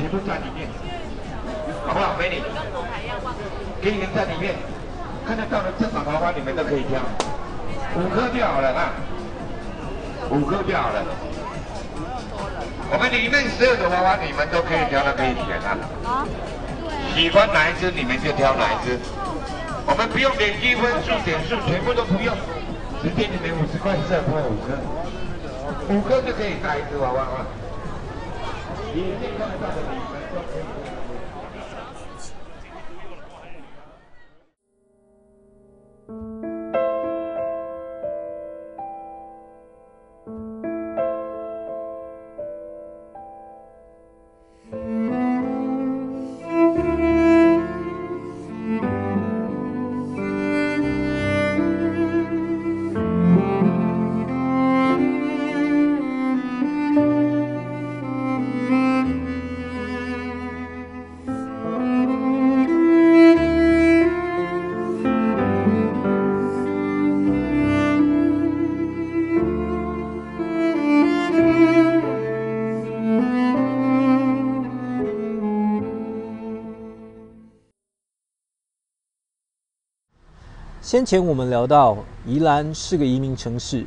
全部在里面，好不好？美女，给你们在里面，看得到的这把花花你们都可以挑，五颗就好了啊，五颗就好了。我们里面所有的花花你们都可以挑，都可以选啊。喜欢哪一只你们就挑哪一只，我们不用点积分数、点数，全部都不用，只给你们五十块色破五颗，五颗就可以带一只娃娃了。里先前我们聊到，宜兰是个移民城市。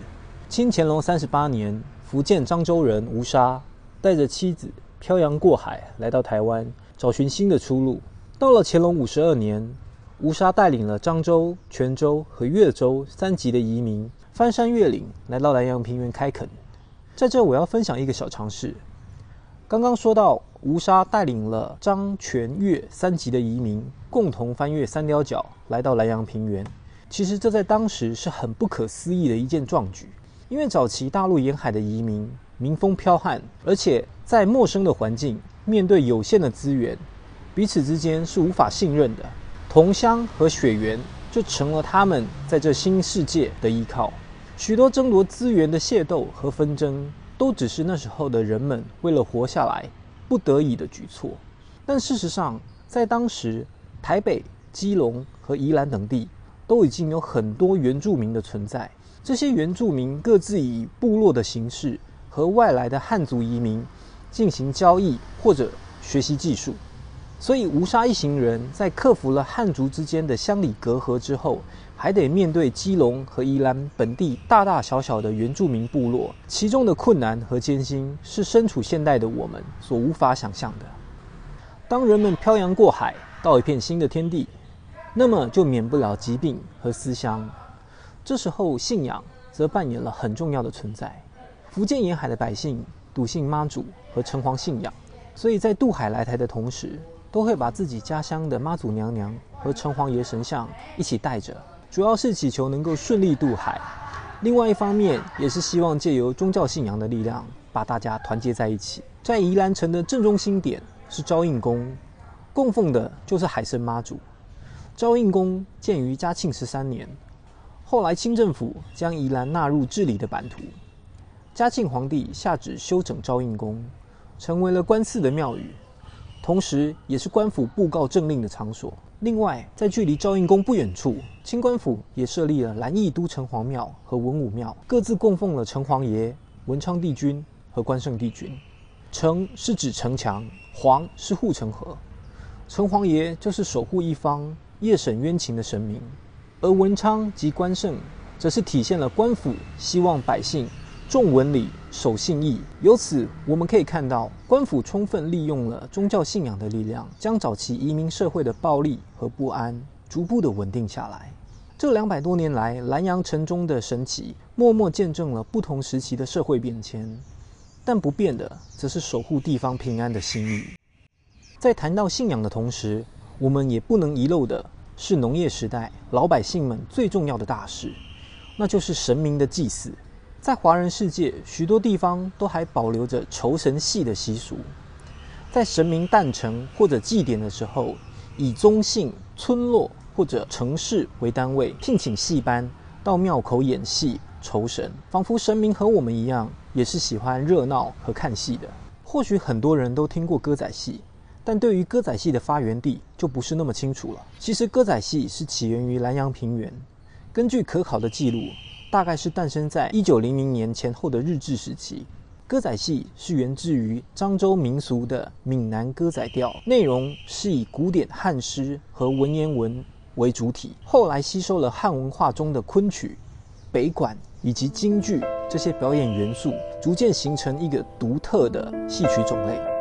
清乾隆三十八年，福建漳州人吴沙带着妻子漂洋过海来到台湾，找寻新的出路。到了乾隆五十二年，吴沙带领了漳州、泉州和越州三级的移民，翻山越岭来到南洋平原开垦。在这，我要分享一个小常识。刚刚说到，吴沙带领了漳、泉、越三级的移民，共同翻越三貂角，来到南洋平原。其实这在当时是很不可思议的一件壮举，因为早期大陆沿海的移民民风剽悍，而且在陌生的环境，面对有限的资源，彼此之间是无法信任的。同乡和血缘就成了他们在这新世界的依靠。许多争夺资源的械斗和纷争，都只是那时候的人们为了活下来不得已的举措。但事实上，在当时，台北、基隆和宜兰等地。都已经有很多原住民的存在，这些原住民各自以部落的形式和外来的汉族移民进行交易或者学习技术，所以吴沙一行人在克服了汉族之间的乡里隔阂之后，还得面对基隆和宜兰本地大大小小的原住民部落，其中的困难和艰辛是身处现代的我们所无法想象的。当人们漂洋过海到一片新的天地。那么就免不了疾病和思乡，这时候信仰则扮演了很重要的存在。福建沿海的百姓笃信妈祖和城隍信仰，所以在渡海来台的同时，都会把自己家乡的妈祖娘娘和城隍爷神像一起带着，主要是祈求能够顺利渡海。另外一方面，也是希望借由宗教信仰的力量，把大家团结在一起。在宜兰城的正中心点是昭应宫，供奉的就是海神妈祖。昭应宫建于嘉庆十三年，后来清政府将宜兰纳入治理的版图。嘉庆皇帝下旨修整昭应宫，成为了官寺的庙宇，同时也是官府布告政令的场所。另外，在距离昭应宫不远处，清官府也设立了兰义都城隍庙和文武庙，各自供奉了城隍爷、文昌帝君和关圣帝君。城是指城墙，隍是护城河，城隍爷就是守护一方。夜审冤情的神明，而文昌及关圣，则是体现了官府希望百姓重文理、守信义。由此，我们可以看到，官府充分利用了宗教信仰的力量，将早期移民社会的暴力和不安逐步的稳定下来。这两百多年来，南阳城中的神奇，默默见证了不同时期的社会变迁。但不变的，则是守护地方平安的心意。在谈到信仰的同时，我们也不能遗漏的是农业时代老百姓们最重要的大事，那就是神明的祭祀。在华人世界，许多地方都还保留着酬神戏的习俗。在神明诞辰或者祭典的时候，以宗姓、村落或者城市为单位，聘请戏班到庙口演戏酬神，仿佛神明和我们一样，也是喜欢热闹和看戏的。或许很多人都听过歌仔戏。但对于歌仔戏的发源地就不是那么清楚了。其实歌仔戏是起源于南洋平原，根据可考的记录，大概是诞生在一九零零年前后的日治时期。歌仔戏是源自于漳州民俗的闽南歌仔调，内容是以古典汉诗和文言文为主体，后来吸收了汉文化中的昆曲、北管以及京剧这些表演元素，逐渐形成一个独特的戏曲种类。